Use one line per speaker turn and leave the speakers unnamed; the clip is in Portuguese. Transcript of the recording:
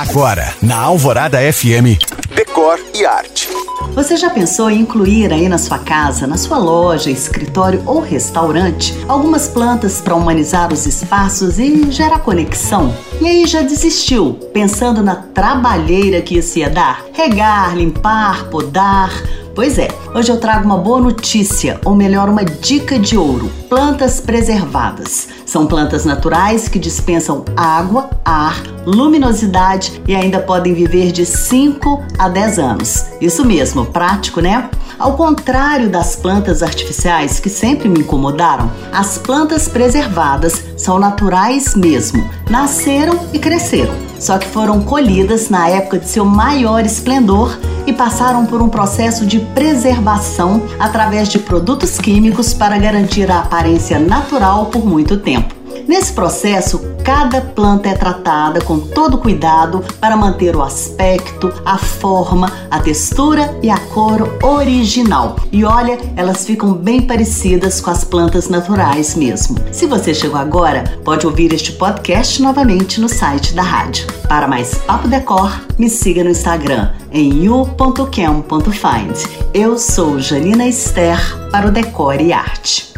Agora, na Alvorada FM, Decor e Arte.
Você já pensou em incluir aí na sua casa, na sua loja, escritório ou restaurante, algumas plantas para humanizar os espaços e gerar conexão? E aí já desistiu, pensando na trabalheira que isso ia dar? Regar, limpar, podar Pois é, hoje eu trago uma boa notícia, ou melhor, uma dica de ouro: plantas preservadas. São plantas naturais que dispensam água, ar, luminosidade e ainda podem viver de 5 a 10 anos. Isso mesmo, prático, né? Ao contrário das plantas artificiais que sempre me incomodaram, as plantas preservadas são naturais mesmo. Nasceram e cresceram, só que foram colhidas na época de seu maior esplendor e passaram por um processo de preservação através de produtos químicos para garantir a aparência natural por muito tempo. Nesse processo, cada planta é tratada com todo cuidado para manter o aspecto, a forma, a textura e a cor original. E olha, elas ficam bem parecidas com as plantas naturais mesmo. Se você chegou agora, pode ouvir este podcast novamente no site da rádio. Para mais Papo Decor, me siga no Instagram em you.cam.find. Eu sou Janina Esther para o Decor e Arte.